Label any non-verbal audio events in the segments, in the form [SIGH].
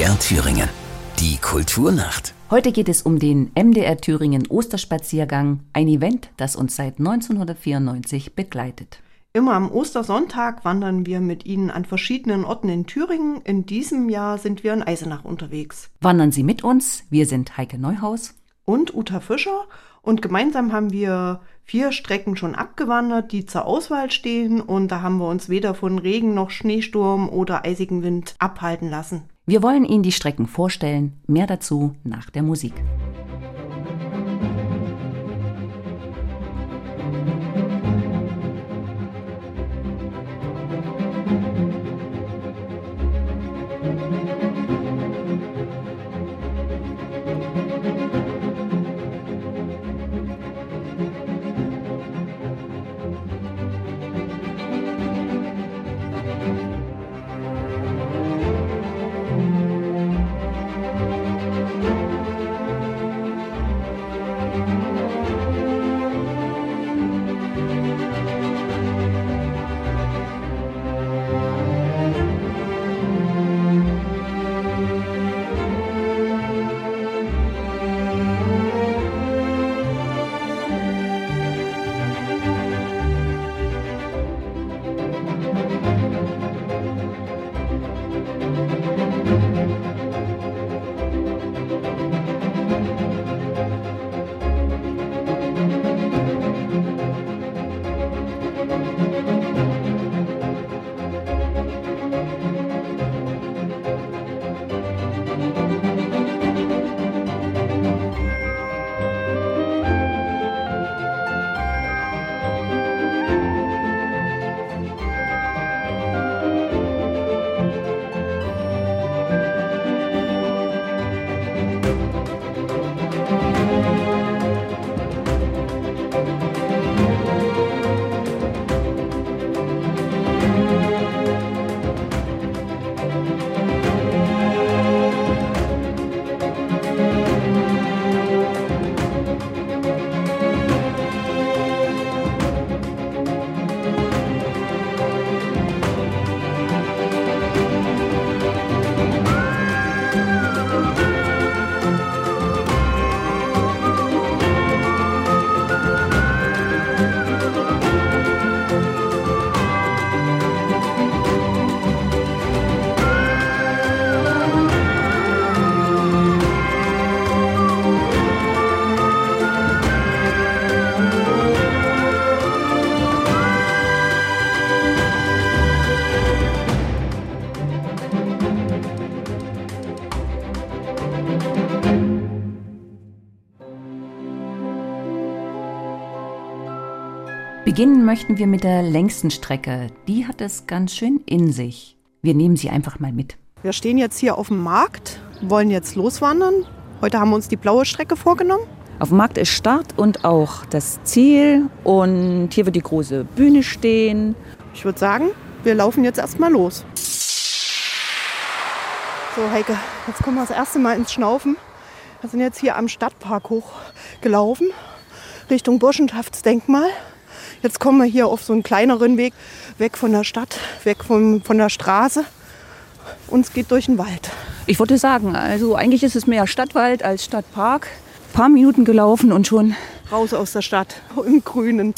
MDR Thüringen. Die Kulturnacht. Heute geht es um den MDR Thüringen Osterspaziergang, ein Event, das uns seit 1994 begleitet. Immer am Ostersonntag wandern wir mit Ihnen an verschiedenen Orten in Thüringen. In diesem Jahr sind wir in Eisenach unterwegs. Wandern Sie mit uns. Wir sind Heike Neuhaus und Uta Fischer und gemeinsam haben wir vier Strecken schon abgewandert, die zur Auswahl stehen und da haben wir uns weder von Regen noch Schneesturm oder eisigen Wind abhalten lassen. Wir wollen Ihnen die Strecken vorstellen. Mehr dazu nach der Musik. Beginnen möchten wir mit der längsten Strecke. Die hat es ganz schön in sich. Wir nehmen sie einfach mal mit. Wir stehen jetzt hier auf dem Markt, wollen jetzt loswandern. Heute haben wir uns die blaue Strecke vorgenommen. Auf dem Markt ist Start und auch das Ziel. Und hier wird die große Bühne stehen. Ich würde sagen, wir laufen jetzt erstmal los. So, Heike, jetzt kommen wir das erste Mal ins Schnaufen. Wir sind jetzt hier am Stadtpark hochgelaufen, Richtung Burschenschaftsdenkmal. Jetzt kommen wir hier auf so einen kleineren Weg, weg von der Stadt, weg vom, von der Straße. Und es geht durch den Wald. Ich wollte sagen, also eigentlich ist es mehr Stadtwald als Stadtpark. Ein paar Minuten gelaufen und schon raus aus der Stadt, im Grünen.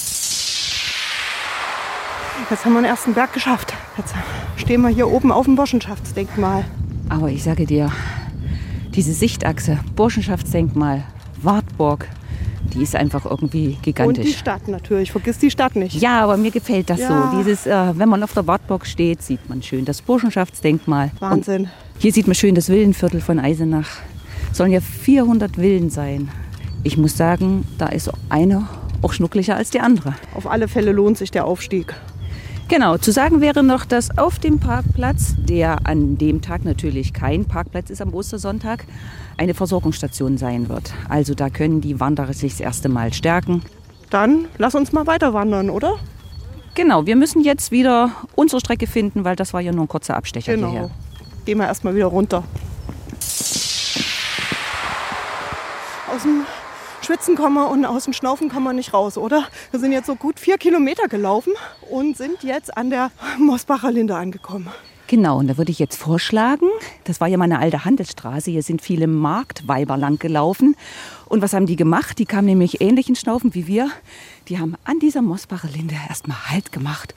Jetzt haben wir den ersten Berg geschafft. Jetzt stehen wir hier oben auf dem Burschenschaftsdenkmal. Aber ich sage dir, diese Sichtachse, Burschenschaftsdenkmal, Wartburg, die ist einfach irgendwie gigantisch. Und die Stadt natürlich, vergiss die Stadt nicht. Ja, aber mir gefällt das ja. so. Dieses, äh, wenn man auf der Wartburg steht, sieht man schön das Burschenschaftsdenkmal. Wahnsinn. Und hier sieht man schön das Villenviertel von Eisenach. Sollen ja 400 Villen sein. Ich muss sagen, da ist eine auch schnucklicher als die andere. Auf alle Fälle lohnt sich der Aufstieg. Genau, zu sagen wäre noch, dass auf dem Parkplatz, der an dem Tag natürlich kein Parkplatz ist am Ostersonntag, eine Versorgungsstation sein wird. Also da können die Wanderer sich das erste Mal stärken. Dann lass uns mal weiter wandern, oder? Genau, wir müssen jetzt wieder unsere Strecke finden, weil das war ja nur ein kurzer Abstecher genau. hierher. Gehen wir erstmal wieder runter. Aus dem Schwitzen kann man und aus dem Schnaufen kann man nicht raus, oder? Wir sind jetzt so gut vier Kilometer gelaufen und sind jetzt an der Mosbacher Linde angekommen. Genau, und da würde ich jetzt vorschlagen, das war ja mal eine alte Handelsstraße, hier sind viele Marktweiber lang gelaufen. Und was haben die gemacht? Die kamen nämlich ähnlichen Schnaufen wie wir. Die haben an dieser Mosbacher Linde erstmal Halt gemacht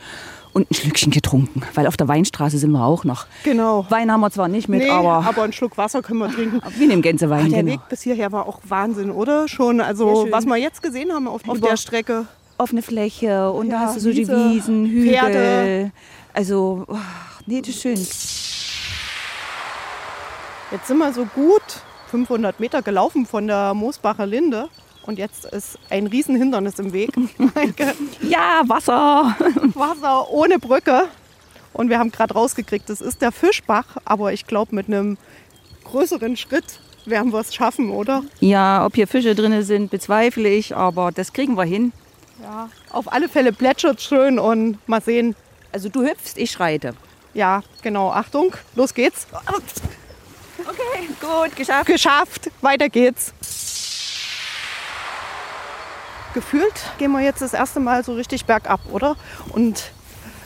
und ein Schlückchen getrunken, weil auf der Weinstraße sind wir auch noch. Genau. Wein haben wir zwar nicht mit, Nee, aber, aber einen Schluck Wasser können wir trinken. [LAUGHS] wie nehmen Gänsewein. Ach, der genau. Weg bis hierher war auch Wahnsinn, oder? Schon, also was wir jetzt gesehen haben auf, auf der Strecke. Offene Fläche und da Ja, hast du so Wiese, die Wiesen, Hügel. Pferde. Also, oh, nee, das ist schön. Jetzt sind wir so gut 500 Meter gelaufen von der Moosbacher Linde. Und jetzt ist ein Riesenhindernis im Weg. [LAUGHS] Ja, Wasser. [LAUGHS] Wasser ohne Brücke. Und wir haben gerade rausgekriegt, das ist der Fischbach. Aber ich glaube, mit einem größeren Schritt werden wir es schaffen, oder? Ja, ob hier Fische drin sind, bezweifle ich, aber das kriegen wir hin. Ja. Auf alle Fälle plätschert schön und mal sehen. Also du hüpfst, ich schreite. Ja, genau. Achtung, los geht's. Okay, gut, geschafft. Geschafft, weiter geht's. Gefühlt gehen wir jetzt das erste Mal so richtig bergab, oder? Und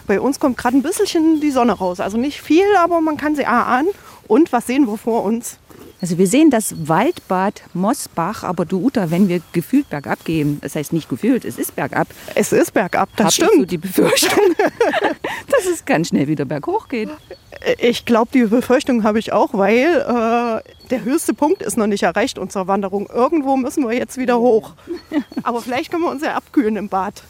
bei uns kommt gerade ein bisschen die Sonne raus. Also nicht viel, aber man kann sie ahnen. Und was sehen wir vor uns? Also wir sehen das Waldbad Mosbach, aber du Uta, wenn wir gefühlt bergab gehen, das heißt nicht gefühlt, es ist bergab, Es ist bergab, das hab ich so stimmt. die Befürchtung, [LAUGHS] dass es ganz schnell wieder berghoch geht. Ich glaube, die Befürchtung habe ich auch, weil äh, der höchste Punkt ist noch nicht erreicht unserer Wanderung. Irgendwo müssen wir jetzt wieder hoch. [LAUGHS] Aber vielleicht können wir uns ja abkühlen im Bad.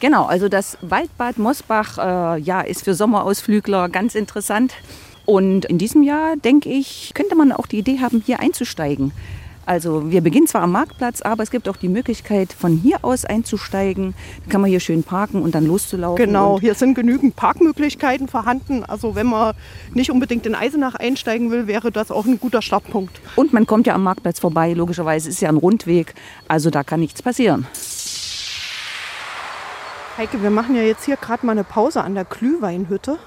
Genau, also das Waldbad Mosbach äh, ja, ist für Sommerausflügler ganz interessant. Und in diesem Jahr, denke ich, könnte man auch die Idee haben, hier einzusteigen. Also wir beginnen zwar am Marktplatz, aber es gibt auch die Möglichkeit, von hier aus einzusteigen. Da kann man hier schön parken und dann loszulaufen. Genau, hier sind genügend Parkmöglichkeiten vorhanden. Also wenn man nicht unbedingt in Eisenach einsteigen will, wäre das auch ein guter Startpunkt. Und man kommt ja am Marktplatz vorbei, logischerweise ist ja ein Rundweg, also da kann nichts passieren. Heike, wir machen ja jetzt hier gerade mal eine Pause an der Glühweinhütte.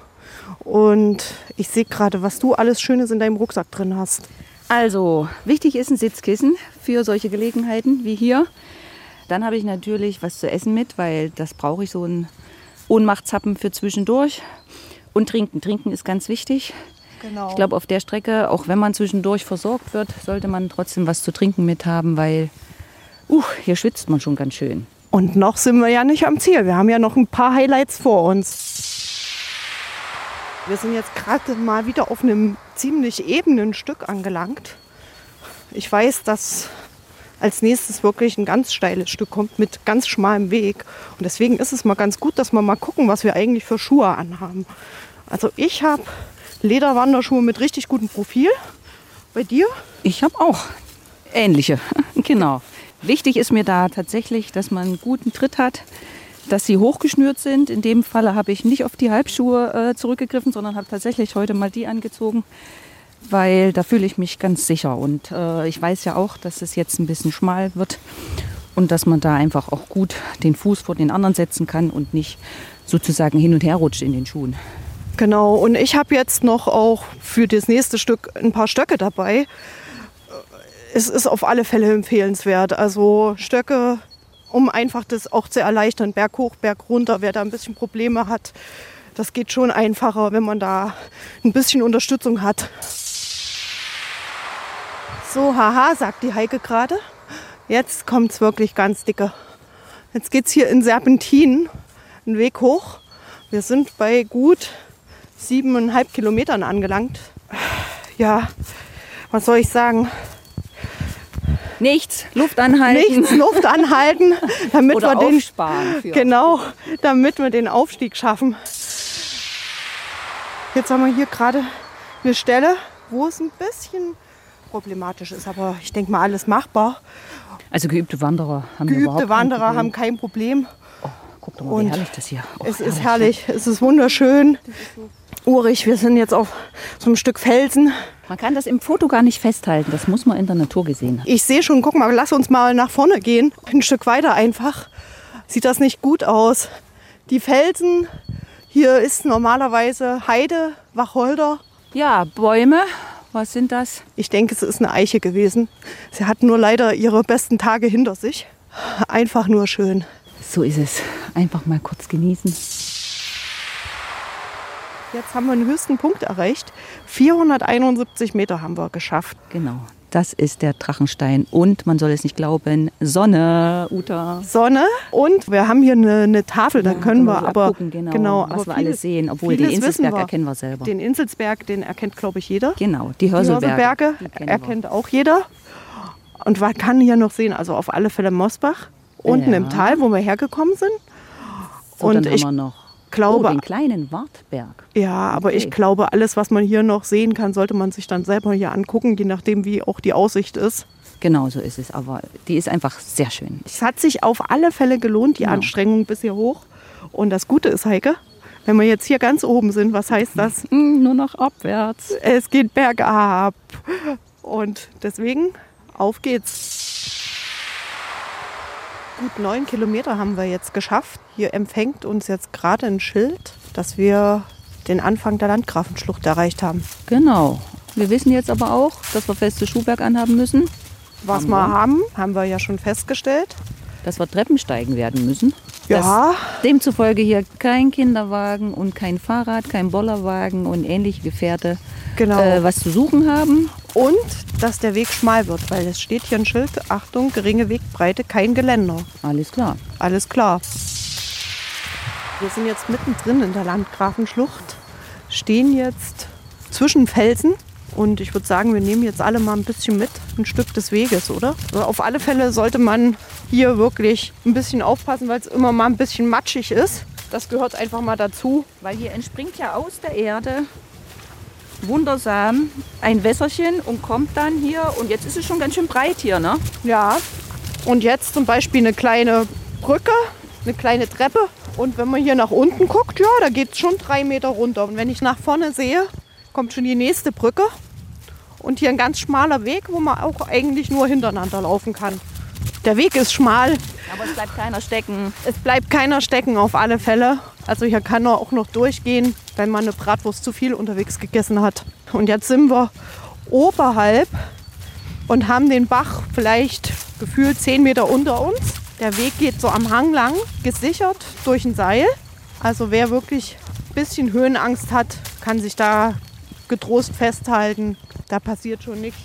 Und ich sehe gerade, was du alles Schönes in deinem Rucksack drin hast. Also wichtig ist ein Sitzkissen für solche Gelegenheiten wie hier. Dann habe ich natürlich was zu essen mit, weil das brauche ich so ein Ohnmachtshappen für zwischendurch. Und trinken. Trinken ist ganz wichtig. Genau. Ich glaube, auf der Strecke, auch wenn man zwischendurch versorgt wird, sollte man trotzdem was zu trinken mit haben, weil uh, hier schwitzt man schon ganz schön. Und noch sind wir ja nicht am Ziel. Wir haben ja noch ein paar Highlights vor uns. Wir sind jetzt gerade mal wieder auf einem ziemlich ebenen Stück angelangt. Ich weiß, dass als nächstes wirklich ein ganz steiles Stück kommt mit ganz schmalem Weg. Und deswegen ist es mal ganz gut, dass wir mal gucken, was wir eigentlich für Schuhe anhaben. Also ich habe Lederwanderschuhe mit richtig gutem Profil. Bei dir? Ich habe auch ähnliche, [LAUGHS] genau. Wichtig ist mir da tatsächlich, dass man einen guten Tritt hat, dass sie hochgeschnürt sind. In dem Falle habe ich nicht auf die Halbschuhe äh, zurückgegriffen, sondern habe tatsächlich heute mal die angezogen, weil da fühle ich mich ganz sicher. Und äh, ich weiß ja auch, dass es jetzt ein bisschen schmal wird und dass man da einfach auch gut den Fuß vor den anderen setzen kann und nicht sozusagen hin und her rutscht in den Schuhen. Genau, und ich habe jetzt noch auch für das nächste Stück ein paar Stöcke dabei. Es ist auf alle Fälle empfehlenswert. Also Stöcke, um einfach das auch zu erleichtern, Berg hoch, Berg runter, wer da ein bisschen Probleme hat. Das geht schon einfacher, wenn man da ein bisschen Unterstützung hat. So, haha, sagt die Heike gerade. Jetzt kommt es wirklich ganz dicke. Jetzt geht es hier in Serpentinen, einen Weg hoch. Wir sind bei gut siebeneinhalb Kilometern angelangt. Ja, was soll ich sagen? Nichts, Luft anhalten Nichts, Luft anhalten, damit oder wir den genau, damit wir den Aufstieg schaffen. Jetzt haben wir hier gerade eine Stelle, wo es ein bisschen problematisch ist, aber ich denke mal alles machbar. Also geübte Wanderer haben Geübte kein Wanderer Problem. haben kein Problem. Guck doch mal, Und wie herrlich das hier. Oh, Es ist herrlich, es ist wunderschön. Urig, wir sind jetzt auf so einem Stück Felsen. Man kann das im Foto gar nicht festhalten. Das muss man in der Natur gesehen haben. Ich sehe schon, guck mal, lass uns mal nach vorne gehen. Ein Stück weiter einfach. Sieht das nicht gut aus. Die Felsen, hier ist normalerweise Heide, Wacholder. Ja, Bäume. Was sind das? Ich denke, es ist eine Eiche gewesen. Sie hat nur leider ihre besten Tage hinter sich. Einfach nur schön. So ist es. Einfach mal kurz genießen. Jetzt haben wir den höchsten Punkt erreicht. 471 Meter haben wir geschafft. Genau. Das ist der Drachenstein. Und man soll es nicht glauben, Sonne, Uta. Sonne. Und wir haben hier eine, eine Tafel, da Ja, können wir so aber abgucken, genau, was aber wir alles sehen. Obwohl den vieles Inselsberg wir. erkennen wir selber. Den Inselsberg, den erkennt, glaube ich, jeder. genau, die Die Hörselberge. Hörselberge die wir. erkennt auch jeder. Und man kann hier noch sehen, also auf alle Fälle Mosbach. Unten Ja. im Tal, wo wir hergekommen sind. So, und ich wir glaube- oh, den kleinen Wartberg. Ja, aber Okay. ich glaube, alles, was man hier noch sehen kann, sollte man sich dann selber hier angucken, je nachdem, wie auch die Aussicht ist. Genau so ist es. Aber die ist einfach sehr schön. Es hat sich auf alle Fälle gelohnt, die Genau. Anstrengung bis hier hoch. Und das Gute ist, Heike, wenn wir jetzt hier ganz oben sind, was heißt das? [LAUGHS] Hm, nur noch abwärts. Es geht bergab. Und deswegen, auf geht's. Gut neun Kilometer haben wir jetzt geschafft. Hier empfängt uns jetzt gerade ein Schild, dass wir den Anfang der Landgrafenschlucht erreicht haben. Genau. Wir wissen jetzt aber auch, dass wir feste Schuhwerk anhaben müssen, Was Haben wir wir. haben, haben wir ja schon festgestellt. dass wir Treppen steigen werden müssen. Ja. Dass demzufolge hier kein Kinderwagen und kein Fahrrad, kein Bollerwagen und ähnliche Gefährte Genau. äh, was zu suchen haben. Und dass der Weg schmal wird, weil es steht hier ein Schild, Achtung, geringe Wegbreite, kein Geländer. Alles klar. Alles klar. Wir sind jetzt mittendrin in der Landgrafenschlucht, stehen jetzt zwischen Felsen und ich würde sagen, wir nehmen jetzt alle mal ein bisschen mit, ein Stück des Weges, oder? Also auf alle Fälle sollte man hier wirklich ein bisschen aufpassen, weil es immer mal ein bisschen matschig ist. Das gehört einfach mal dazu. Weil hier entspringt ja aus der Erde wundersam ein Wässerchen und kommt dann hier, und jetzt ist es schon ganz schön breit hier, ne? Ja. Und jetzt zum Beispiel eine kleine Brücke, eine kleine Treppe. Und wenn man hier nach unten guckt, ja, da geht es schon drei Meter runter. Und wenn ich nach vorne sehe, kommt schon die nächste Brücke. Und hier ein ganz schmaler Weg, wo man auch eigentlich nur hintereinander laufen kann. Der Weg ist schmal, Aber es bleibt keiner stecken. es bleibt keiner stecken auf alle Fälle. Also hier kann er auch noch durchgehen, wenn man eine Bratwurst zu viel unterwegs gegessen hat. Und jetzt sind wir oberhalb und haben den Bach vielleicht gefühlt 10 Meter unter uns. Der Weg geht so am Hang lang, gesichert durch ein Seil. Also wer wirklich ein bisschen Höhenangst hat, kann sich da getrost festhalten. Da passiert schon nichts.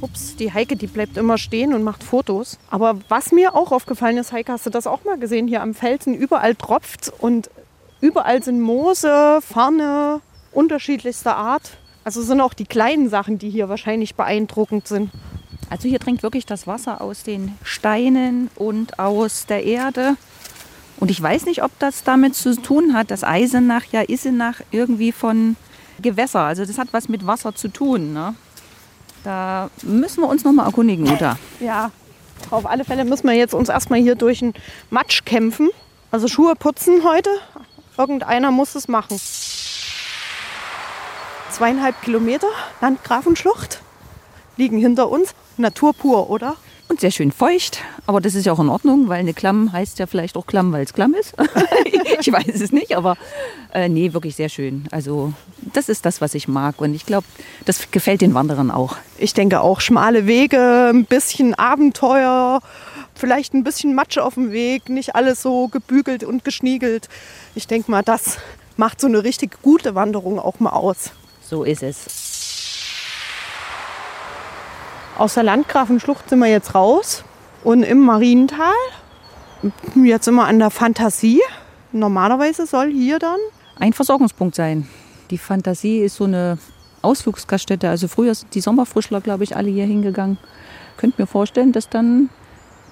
Ups, die Heike, die bleibt immer stehen und macht Fotos. Aber was mir auch aufgefallen ist, Heike, hast du das auch mal gesehen? Hier am Felsen überall tropft und überall sind Moose, Farne, unterschiedlichster Art. Also sind auch die kleinen Sachen, die hier wahrscheinlich beeindruckend sind. Also hier dringt wirklich das Wasser aus den Steinen und aus der Erde. Und ich weiß nicht, ob das damit zu tun hat, dass Eisenach ja Isenach irgendwie von Gewässer, also das hat was mit Wasser zu tun. Ne? Da müssen wir uns noch mal erkundigen, Uta. Ja, auf alle Fälle müssen wir jetzt uns erstmal hier durch den Matsch kämpfen. Also Schuhe putzen heute. Irgendeiner muss es machen. Zweieinhalb Kilometer Landgrafenschlucht liegen hinter uns. Natur pur, oder? Und sehr schön feucht, aber das ist ja auch in Ordnung, weil eine Klamm heißt ja vielleicht auch Klamm, weil es Klamm ist. [LAUGHS] ich weiß es nicht, aber äh, nee, wirklich sehr schön. Also das ist das, was ich mag und ich glaube, das gefällt den Wanderern auch. Ich denke auch schmale Wege, ein bisschen Abenteuer, vielleicht ein bisschen Matsche auf dem Weg, nicht alles so gebügelt und geschniegelt. Ich denke mal, das macht so eine richtig gute Wanderung auch mal aus. So ist es. Aus der Landgrafenschlucht sind wir jetzt raus und im Mariental. Jetzt sind wir an der Fantasie. Normalerweise soll hier dann Ein Versorgungspunkt sein. Die Fantasie ist so eine Ausflugsgaststätte. Also früher sind die Sommerfrischler, glaube ich, alle hier hingegangen. Könnt mir vorstellen, dass dann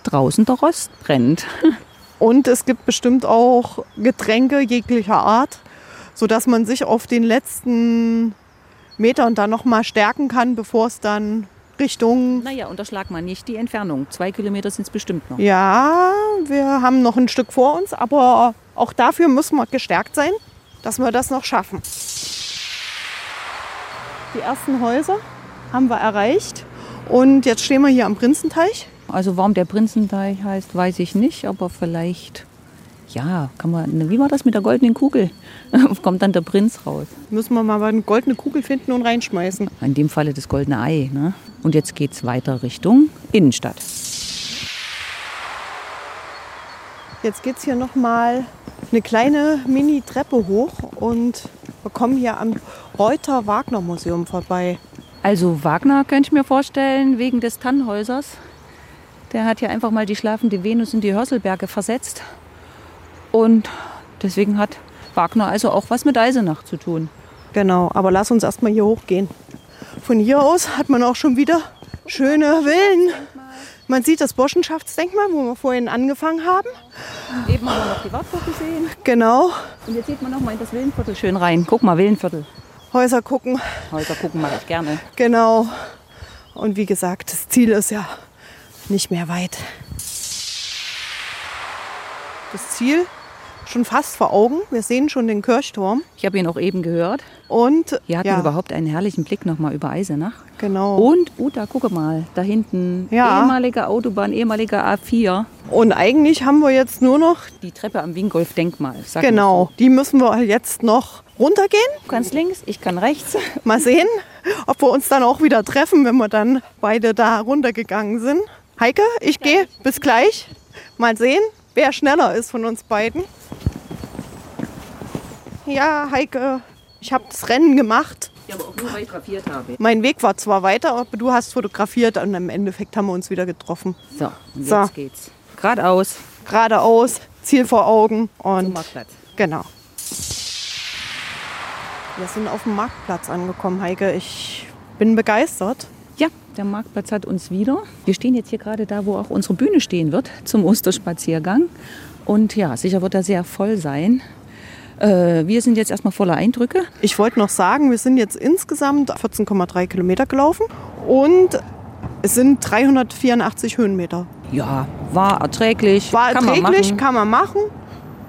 draußen der Rost brennt. [LAUGHS] Und es gibt bestimmt auch Getränke jeglicher Art, sodass man sich auf den letzten Metern dann noch mal stärken kann, bevor es dann Richtung... Naja, unterschlag mal nicht die Entfernung. Zwei Kilometer sind es bestimmt noch. Ja, wir haben noch ein Stück vor uns, aber auch dafür müssen wir gestärkt sein, dass wir das noch schaffen. Die ersten Häuser haben wir erreicht und jetzt stehen wir hier am Prinzenteich. Also warum der Prinzenteich heißt, weiß ich nicht, aber vielleicht, ja, kann man, wie war das mit der goldenen Kugel? [LAUGHS] Kommt dann der Prinz raus. Müssen wir mal eine goldene Kugel finden und reinschmeißen. In dem Falle das goldene Ei. Ne? Und jetzt geht es weiter Richtung Innenstadt. Jetzt geht es hier noch mal eine kleine Mini-Treppe hoch und Wir kommen hier am Reuter Wagner Museum vorbei. Also Wagner könnte ich mir vorstellen, wegen des Tannhäusers. Der hat ja einfach mal die schlafende Venus in die Hörselberge versetzt. Und deswegen hat Wagner also auch was mit Eisenach zu tun. Genau, aber lass uns erstmal hier hochgehen. Von hier aus hat man auch schon wieder schöne Villen. Man sieht das Burschenschaftsdenkmal, wo wir vorhin angefangen haben. Eben haben wir noch die Wartburg gesehen. Genau. Und jetzt sieht man noch mal in das Villenviertel schön rein. Guck mal, Villenviertel. Häuser gucken. Häuser gucken mache ich gerne. Genau. Und wie gesagt, das Ziel ist ja nicht mehr weit. Das Ziel schon fast vor Augen. Wir sehen schon den Kirchturm. Ich habe ihn auch eben gehört. Und Hier hat ja, man überhaupt einen herrlichen Blick noch mal über Eisenach. genau. Und, Uta, gucke mal, da hinten, Ja. ehemalige Autobahn, ehemaliger A4. Und eigentlich haben wir jetzt nur noch, Die Treppe am Wingolf-Denkmal. genau, die müssen wir jetzt noch runtergehen. Du kannst links, ich kann rechts. [LAUGHS] Mal sehen, ob wir uns dann auch wieder treffen, wenn wir dann beide da runtergegangen sind. Heike, ich gehe. Bis gleich. Mal sehen, wer schneller ist von uns beiden. Ja, Heike, ich habe das Rennen gemacht. Ja, aber auch nur, weil ich grafiert habe. Mein Weg war zwar weiter, aber du hast fotografiert und im Endeffekt haben wir uns wieder getroffen. So, und So. jetzt geht's. Geradeaus Geradeaus, Ziel vor Augen zum und Marktplatz. genau. Wir sind auf dem Marktplatz angekommen, Heike. Ich bin begeistert. Ja, der Marktplatz hat uns wieder. Wir stehen jetzt hier gerade da, wo auch unsere Bühne stehen wird, zum Osterspaziergang. Und ja, sicher wird er sehr voll sein. Äh, wir sind jetzt erstmal voller Eindrücke. Ich wollte noch sagen, wir sind jetzt insgesamt 14,3 Kilometer gelaufen und es sind 384 Höhenmeter. Ja, war erträglich. War kann man erträglich, machen. kann man machen.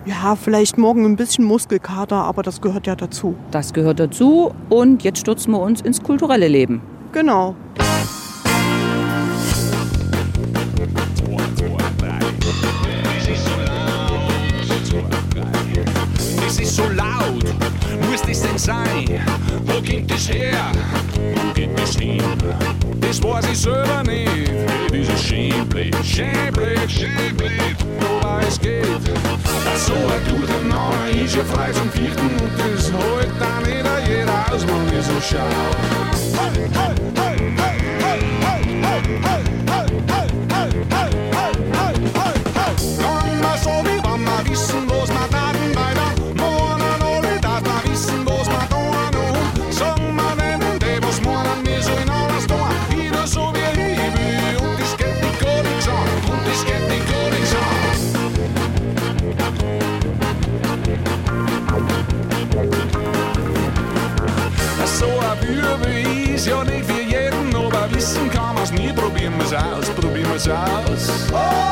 Ja, vielleicht morgen ein bisschen Muskelkater, aber das gehört ja dazu. Das gehört dazu. Und jetzt stürzen wir uns ins kulturelle Leben. Genau. Ist laut, muss das denn sein? Wo kommt das her? Wo geht das hin? Das weiß ich selber nicht. Dieses Schämblät, Schämblät, Schämblät, wobei es geht. So ein Durcheinander ist ja frei zum Vierten und das holt dann nicht jeder aus, man wie so hey, hey, hey, hey, hey, hey, hey, hey, hey, hey, hey, hey, hey, problemas aos, problemas aos. Oh!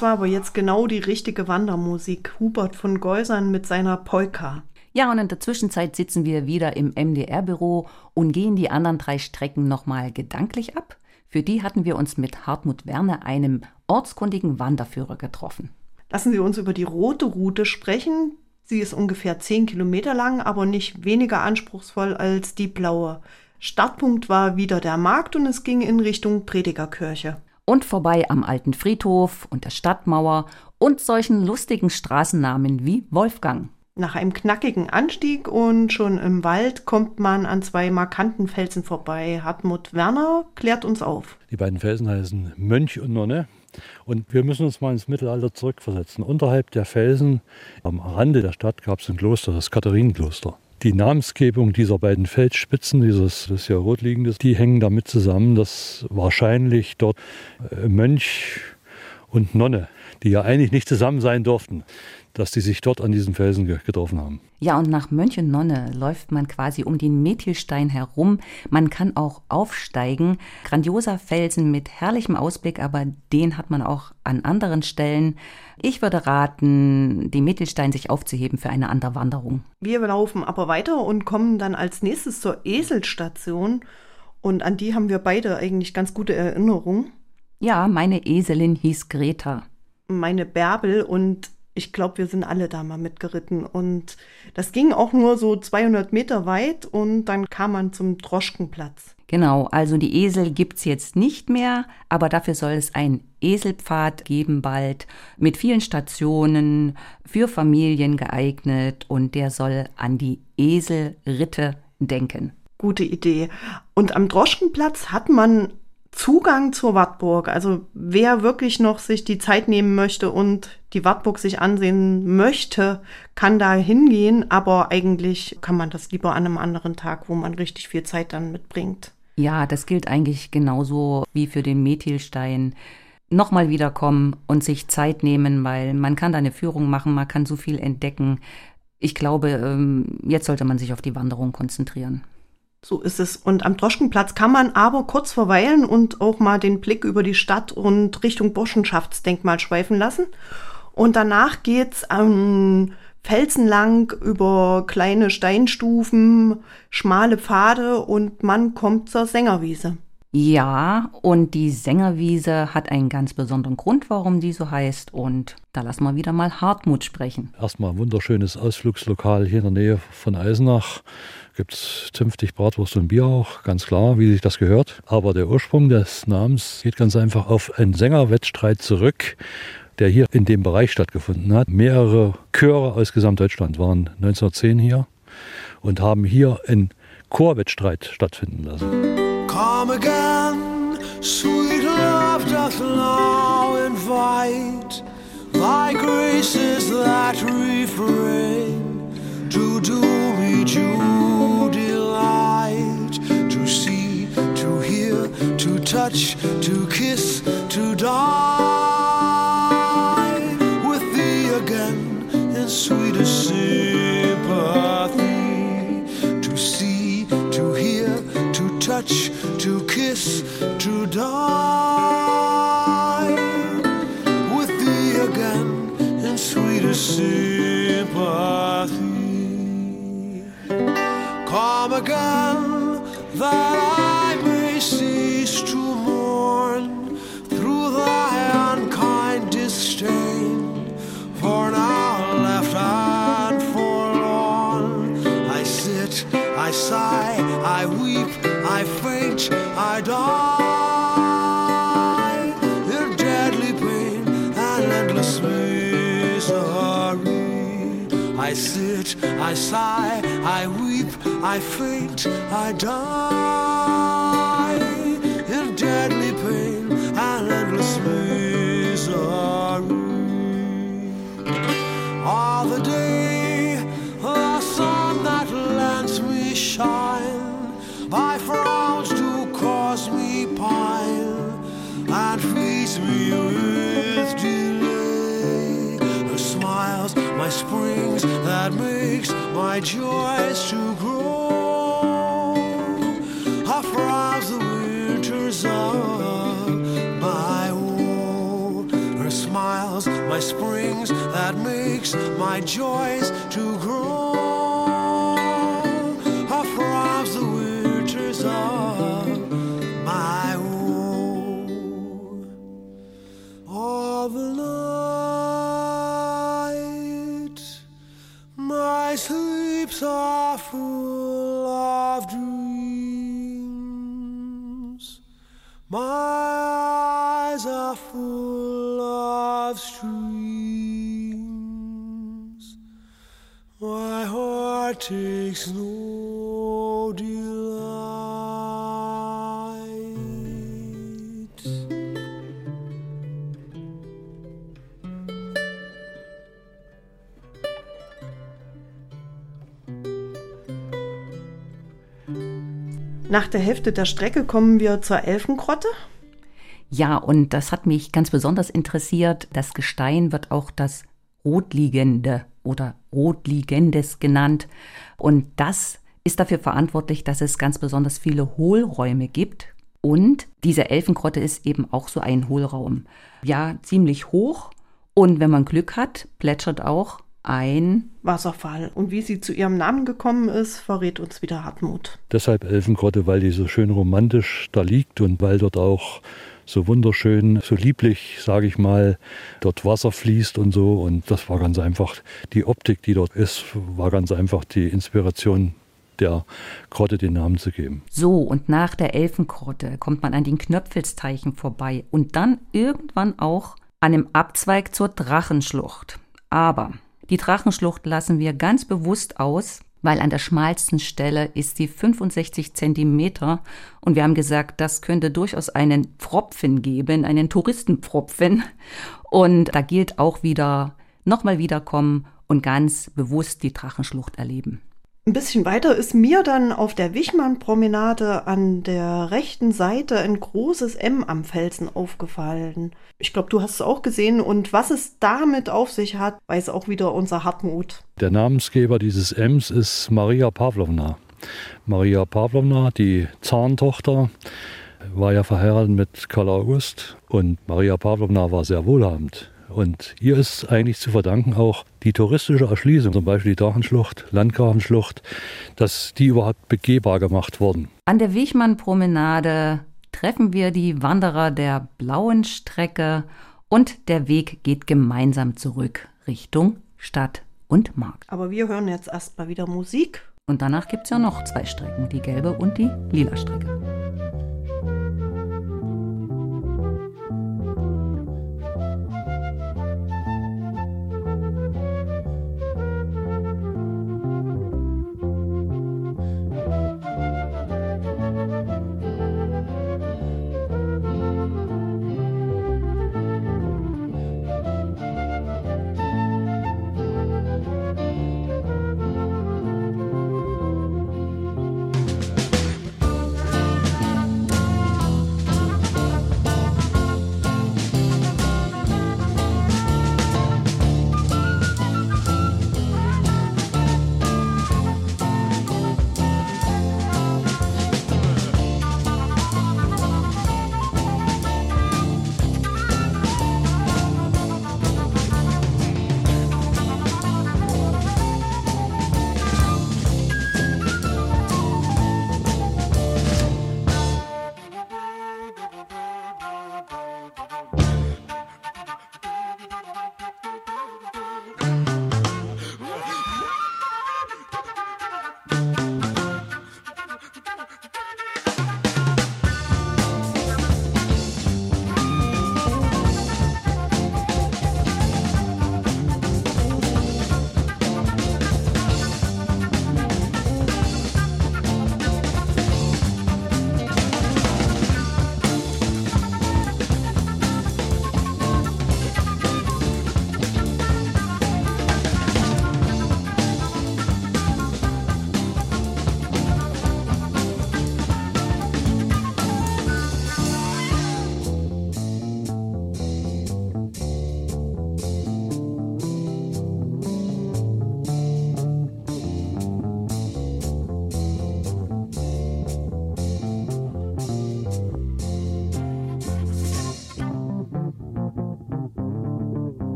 Das war aber jetzt genau die richtige Wandermusik. Hubert von Geusern mit seiner Polka. Ja, und in der Zwischenzeit sitzen wir wieder im MDR-Büro und gehen die anderen drei Strecken nochmal gedanklich ab. Für die hatten wir uns mit Hartmut Werner, einem ortskundigen Wanderführer, getroffen. Lassen Sie uns über die rote Route sprechen. Sie ist ungefähr 10 Kilometer lang, aber nicht weniger anspruchsvoll als die blaue. Startpunkt war wieder der Markt und es ging in Richtung Predigerkirche. Und vorbei am alten Friedhof und der Stadtmauer und solchen lustigen Straßennamen wie Wolfgang. Nach einem knackigen Anstieg und schon im Wald kommt man an zwei markanten Felsen vorbei. Hartmut Werner klärt uns auf. Die beiden Felsen heißen Mönch und Nonne. Und wir müssen uns mal ins Mittelalter zurückversetzen. Unterhalb der Felsen, am Rande der Stadt, gab es ein Kloster, das Katharinenkloster. Die Namensgebung dieser beiden Felsspitzen, dieses das hier rot liegende, die hängen damit zusammen, dass wahrscheinlich dort äh, Mönch und Nonne, die ja eigentlich nicht zusammen sein durften, dass die sich dort an diesen Felsen getroffen haben. Ja, und nach Mönch und Nonne läuft man quasi um den Methilstein herum. Man kann auch aufsteigen. Grandioser Felsen mit herrlichem Ausblick, aber den hat man auch an anderen Stellen. Ich würde raten, den Methilstein sich aufzuheben für eine andere Wanderung. Wir laufen aber weiter und kommen dann als nächstes zur Eselstation. Und an die haben wir beide eigentlich ganz gute Erinnerungen. Ja, meine Eselin hieß Greta. Meine Bärbel und ich glaube, wir sind alle da mal mitgeritten. Und das ging auch nur so 200 Meter weit und dann kam man zum Droschkenplatz. Genau, also die Esel gibt's jetzt nicht mehr, aber dafür soll es einen Eselpfad geben bald mit vielen Stationen für Familien geeignet und der soll an die Eselritte denken. Gute Idee. Und am Droschkenplatz hat man Zugang zur Wartburg. Also wer wirklich noch sich die Zeit nehmen möchte und die Wartburg sich ansehen möchte, kann da hingehen, aber eigentlich kann man das lieber an einem anderen Tag, wo man richtig viel Zeit dann mitbringt. Ja, das gilt eigentlich genauso wie für den Methilstein. Nochmal wiederkommen und sich Zeit nehmen, weil man kann da eine Führung machen, man kann so viel entdecken. Ich glaube, ähm, jetzt sollte man sich auf die Wanderung konzentrieren. So ist es. Und am Droschkenplatz kann man aber kurz verweilen und auch mal den Blick über die Stadt und Richtung Burschenschaftsdenkmal schweifen lassen. Und danach geht's am Felsen lang über kleine Steinstufen, schmale Pfade und man kommt zur Sängerwiese. Ja, und die Sängerwiese hat einen ganz besonderen Grund, warum die so heißt. Und da lassen wir wieder mal Hartmut sprechen. Erstmal ein wunderschönes Ausflugslokal hier in der Nähe von Eisenach gibt es zünftig Bratwurst und Bier auch, ganz klar, wie sich das gehört. Aber der Ursprung des Namens geht ganz einfach auf einen Sängerwettstreit zurück, der hier in dem Bereich stattgefunden hat. Mehrere Chöre aus Gesamtdeutschland waren 1910 hier und haben hier einen Chorwettstreit stattfinden lassen. Come again, sweet love doth now invite Thy graces that refrain to do me due delight to see, to hear, to touch, to kiss, to die with thee again in sweetest sympathy to see, to hear, to touch, to kiss, to die with thee again in sweetest sympathy. Come again that I may cease to mourn through thy unkind disdain. For now left and forlorn, I sit, I sigh, I weep, I faint, I die in deadly pain and endless misery. I sit, I sigh, I weep, I faint, I die in deadly pain and endless misery. All the that makes my joys to grow. Her frowns, the winters of my woe. Her smile, things that makes my joys to grow my sleeps are full of dreams. My eyes are full of streams. My heart takes no delight. Nach der Hälfte der Strecke kommen wir zur Elfengrotte. Ja, und das hat mich ganz besonders interessiert. Das Gestein wird auch das Rotliegende oder Rotliegendes genannt. Und das ist dafür verantwortlich, dass es ganz besonders viele Hohlräume gibt. Und diese Elfengrotte ist eben auch so ein Hohlraum. Ja, ziemlich hoch. Und wenn man Glück hat, plätschert auch ein Wasserfall. Und wie sie zu ihrem Namen gekommen ist, verrät uns wieder Hartmut. Deshalb Elfengrotte, weil die so schön romantisch da liegt und weil dort auch so wunderschön, so lieblich, sage ich mal, dort Wasser fließt und so. Und das war ganz einfach, die Optik, die dort ist, war ganz einfach die Inspiration der Grotte den Namen zu geben. So, und nach der Elfengrotte kommt man an den Knöpfelsteichen vorbei und dann irgendwann auch an dem Abzweig zur Drachenschlucht. Aber die Drachenschlucht lassen wir ganz bewusst aus, weil an der schmalsten Stelle ist sie 65 Zentimeter und wir haben gesagt, das könnte durchaus einen Pfropfen geben, einen Touristenpfropfen. Und da gilt auch wieder nochmal wiederkommen und ganz bewusst die Drachenschlucht erleben. Ein bisschen weiter ist mir dann auf der Wichmann-Promenade an der rechten Seite ein großes M am Felsen aufgefallen. Ich glaube, du hast es auch gesehen und was es damit auf sich hat, weiß auch wieder unser Hartmut. Der Namensgeber dieses Ms ist Maria Pavlovna. Maria Pavlovna, die Zahntochter, war ja verheiratet mit Karl August und Maria Pavlovna war sehr wohlhabend. Und ihr ist eigentlich zu verdanken auch die touristische Erschließung, zum Beispiel die Drachenschlucht, Landgrafenschlucht, dass die überhaupt begehbar gemacht wurden. An der Wichmann-Promenade treffen wir die Wanderer der blauen Strecke und der Weg geht gemeinsam zurück Richtung Stadt und Markt. Aber wir hören jetzt erstmal wieder Musik. Und danach gibt es ja noch zwei Strecken, die gelbe und die lila Strecke.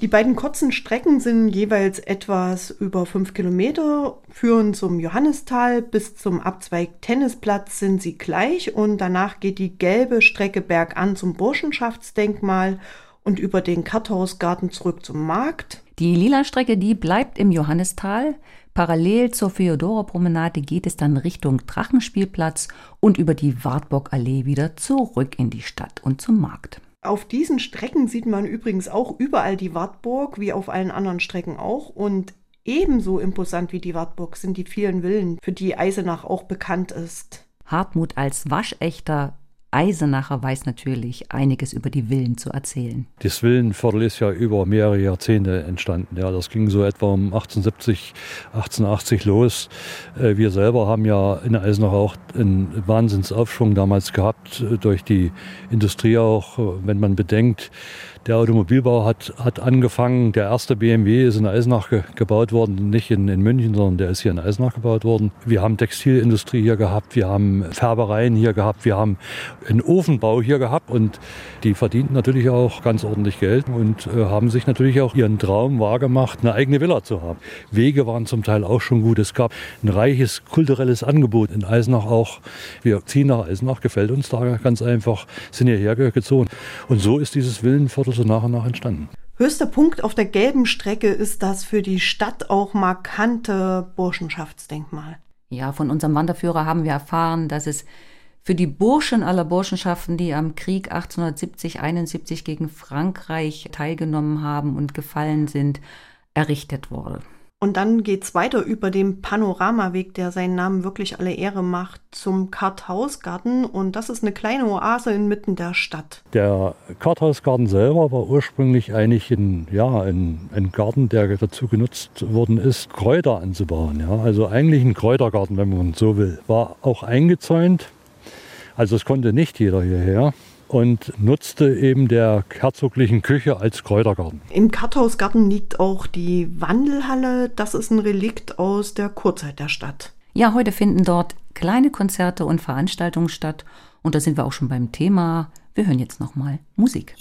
Die beiden kurzen Strecken sind jeweils etwas über fünf Kilometer, führen zum Johannistal bis zum Abzweig Tennisplatz sind sie gleich und danach geht die gelbe Strecke bergan zum Burschenschaftsdenkmal und über den Karthausgarten zurück zum Markt. Die lila Strecke, die bleibt im Johannistal. Parallel zur Feodora-Promenade geht es dann Richtung Drachenspielplatz und über die Wartburgallee wieder zurück in die Stadt und zum Markt. Auf diesen Strecken sieht man übrigens auch überall die Wartburg, wie auf allen anderen Strecken auch. Und ebenso imposant wie die Wartburg sind die vielen Villen, für die Eisenach auch bekannt ist. Hartmut als waschechter Eisenacher weiß natürlich einiges über die Villen zu erzählen. Das Villenviertel ist ja über mehrere Jahrzehnte entstanden. Ja, das ging so etwa um 1870, 1880 los. Äh, wir selber haben ja in Eisenach auch einen Wahnsinnsaufschwung damals gehabt äh, durch die Industrie auch, äh, wenn man bedenkt, der Automobilbau hat, hat angefangen. Der erste BMW ist in Eisenach ge gebaut worden, nicht in, in München, sondern der ist hier in Eisenach gebaut worden. Wir haben Textilindustrie hier gehabt, wir haben Färbereien hier gehabt, wir haben einen Ofenbau hier gehabt und die verdienten natürlich auch ganz ordentlich Geld und äh, haben sich natürlich auch ihren Traum wahrgemacht, eine eigene Villa zu haben. Wege waren zum Teil auch schon gut. Es gab ein reiches kulturelles Angebot in Eisenach auch. Wir ziehen nach Eisenach, gefällt uns da ganz einfach, sind hierher gezogen. Und so ist dieses Villenviertel Viertel so nach und nach entstanden. Höchster Punkt auf der gelben Strecke ist das für die Stadt auch markante Burschenschaftsdenkmal. Ja, von unserem Wanderführer haben wir erfahren, dass es für die Burschen aller Burschenschaften, die am Krieg 1870-71 gegen Frankreich teilgenommen haben und gefallen sind, errichtet wurde. Und dann geht's weiter über den Panoramaweg, der seinen Namen wirklich alle Ehre macht, zum Karthausgarten. Und das ist eine kleine Oase inmitten der Stadt. Der Karthausgarten selber war ursprünglich eigentlich ein, ja, ein, ein Garten, der dazu genutzt worden ist, Kräuter anzubauen. Ja. Also eigentlich ein Kräutergarten, wenn man so will. War auch eingezäunt. Also es konnte nicht jeder hierher und nutzte eben der herzoglichen Küche als Kräutergarten. Im Karthausgarten liegt auch die Wandelhalle. Das ist ein Relikt aus der Kurzeit der Stadt. Ja, heute finden dort kleine Konzerte und Veranstaltungen statt. Und da sind wir auch schon beim Thema. Wir hören jetzt nochmal Musik.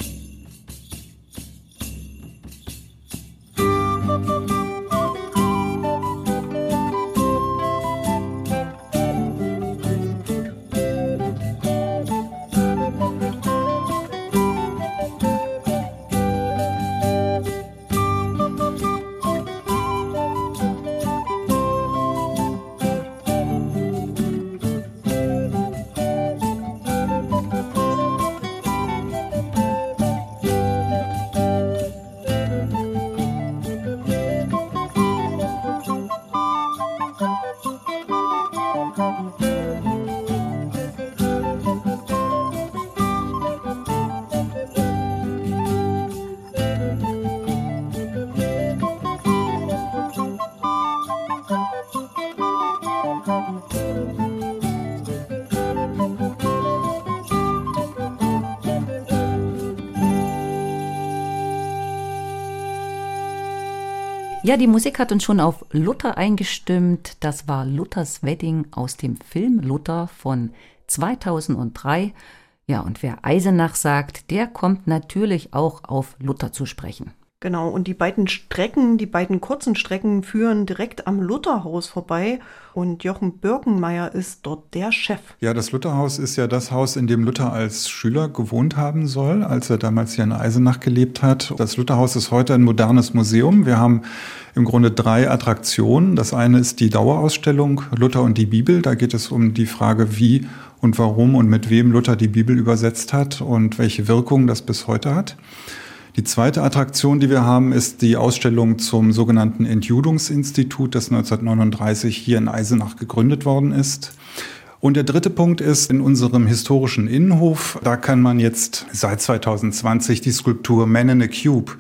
Ja, die Musik hat uns schon auf Luther eingestimmt. Das war Luthers Wedding aus dem Film Luther von 2003. Ja, und wer Eisenach sagt, der kommt natürlich auch auf Luther zu sprechen. Genau, und die beiden Strecken, die beiden kurzen Strecken führen direkt am Lutherhaus vorbei und Jochen Birkenmeier ist dort der Chef. Ja, das Lutherhaus ist ja das Haus, in dem Luther als Schüler gewohnt haben soll, als er damals hier in Eisenach gelebt hat. Das Lutherhaus ist heute ein modernes Museum. Wir haben im Grunde drei Attraktionen. Das eine ist die Dauerausstellung Luther und die Bibel. Da geht es um die Frage, wie und warum und mit wem Luther die Bibel übersetzt hat und welche Wirkung das bis heute hat. Die zweite Attraktion, die wir haben, ist die Ausstellung zum sogenannten Entjudungsinstitut, das 1939 hier in Eisenach gegründet worden ist. Und der dritte Punkt ist in unserem historischen Innenhof. Da kann man jetzt seit 2020 die Skulptur Man in a Cube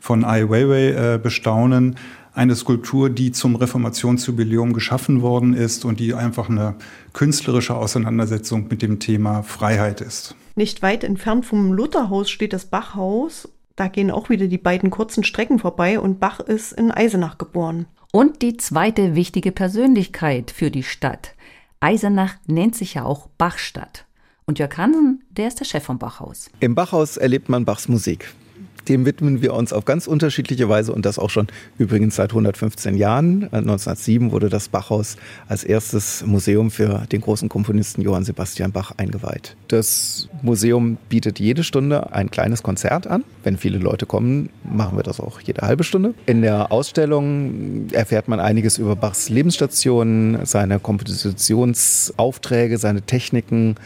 von Ai Weiwei äh, bestaunen. Eine Skulptur, die zum Reformationsjubiläum geschaffen worden ist und die einfach eine künstlerische Auseinandersetzung mit dem Thema Freiheit ist. Nicht weit entfernt vom Lutherhaus steht das Bachhaus da gehen auch wieder die beiden kurzen Strecken vorbei und Bach ist in Eisenach geboren. Und die zweite wichtige Persönlichkeit für die Stadt. Eisenach nennt sich ja auch Bachstadt. Und Jörg Hansen, der ist der Chef vom Bachhaus. Im Bachhaus erlebt man Bachs Musik. Dem widmen wir uns auf ganz unterschiedliche Weise und das auch schon übrigens seit 115 Jahren. 1907 wurde das Bachhaus als erstes Museum für den großen Komponisten Johann Sebastian Bach eingeweiht. Das Museum bietet jede Stunde ein kleines Konzert an. Wenn viele Leute kommen, machen wir das auch jede halbe Stunde. In der Ausstellung erfährt man einiges über Bachs Lebensstation, seine Kompositionsaufträge, seine Techniken,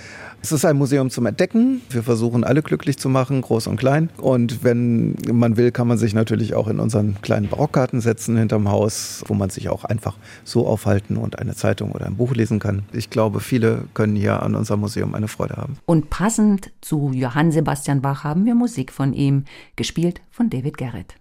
es ist ein Museum zum Entdecken. Wir versuchen alle glücklich zu machen, groß und klein. Und wenn man will, kann man sich natürlich auch in unseren kleinen Barockgarten setzen hinterm Haus, wo man sich auch einfach so aufhalten und eine Zeitung oder ein Buch lesen kann. Ich glaube, viele können hier an unserem Museum eine Freude haben. Und passend zu Johann Sebastian Bach haben wir Musik von ihm, gespielt von David Garrett.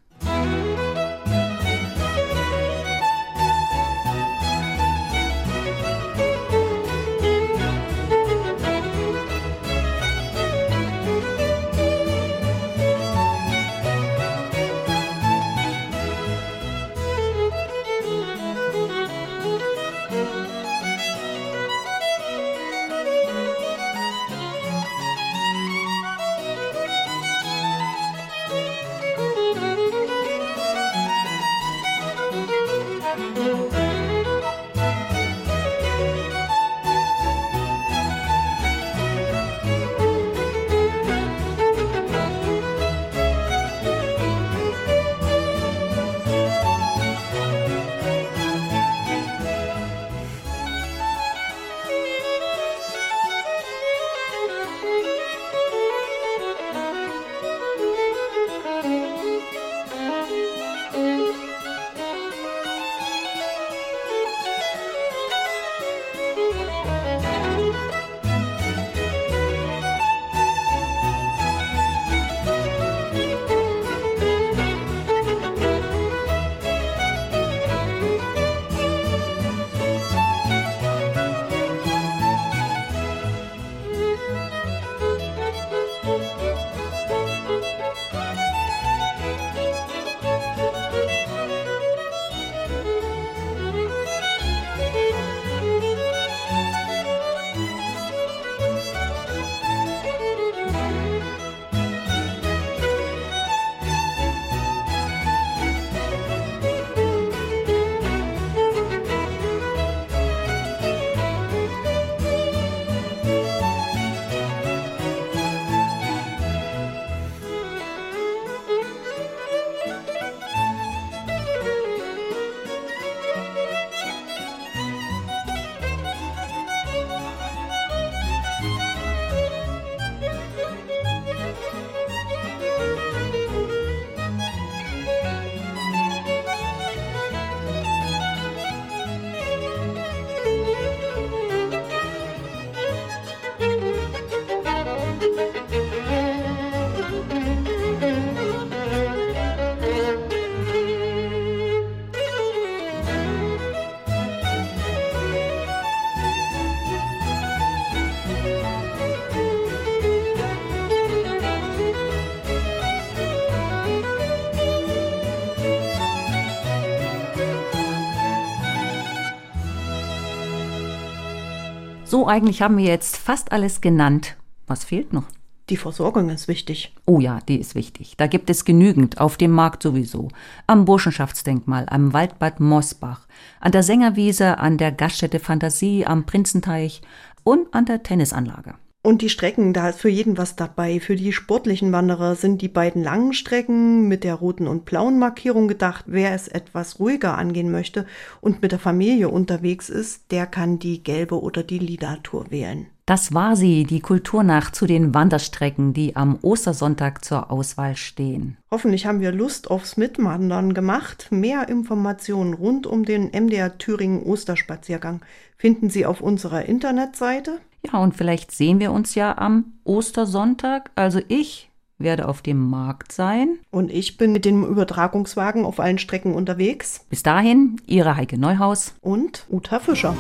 So, eigentlich haben wir jetzt fast alles genannt. Was fehlt noch? Die Versorgung ist wichtig. Oh ja, die ist wichtig. Da gibt es genügend, auf dem Markt sowieso. Am Burschenschaftsdenkmal, am Waldbad Mosbach, an der Sängerwiese, an der Gaststätte Fantasie, am Prinzenteich und an der Tennisanlage. Und die Strecken, da ist für jeden was dabei. Für die sportlichen Wanderer sind die beiden langen Strecken mit der roten und blauen Markierung gedacht. Wer es etwas ruhiger angehen möchte und mit der Familie unterwegs ist, der kann die gelbe oder die lila Tour wählen. Das war sie, die Kulturnacht zu den Wanderstrecken, die am Ostersonntag zur Auswahl stehen. Hoffentlich haben wir Lust aufs Mitwandern gemacht. Mehr Informationen rund um den MDR Thüringen Osterspaziergang finden Sie auf unserer Internetseite ja, und vielleicht sehen wir uns ja am Ostersonntag. Also ich werde auf dem Markt sein. Und ich bin mit dem Übertragungswagen auf allen Strecken unterwegs. Bis dahin, Ihre Heike Neuhaus und Uta Fischer.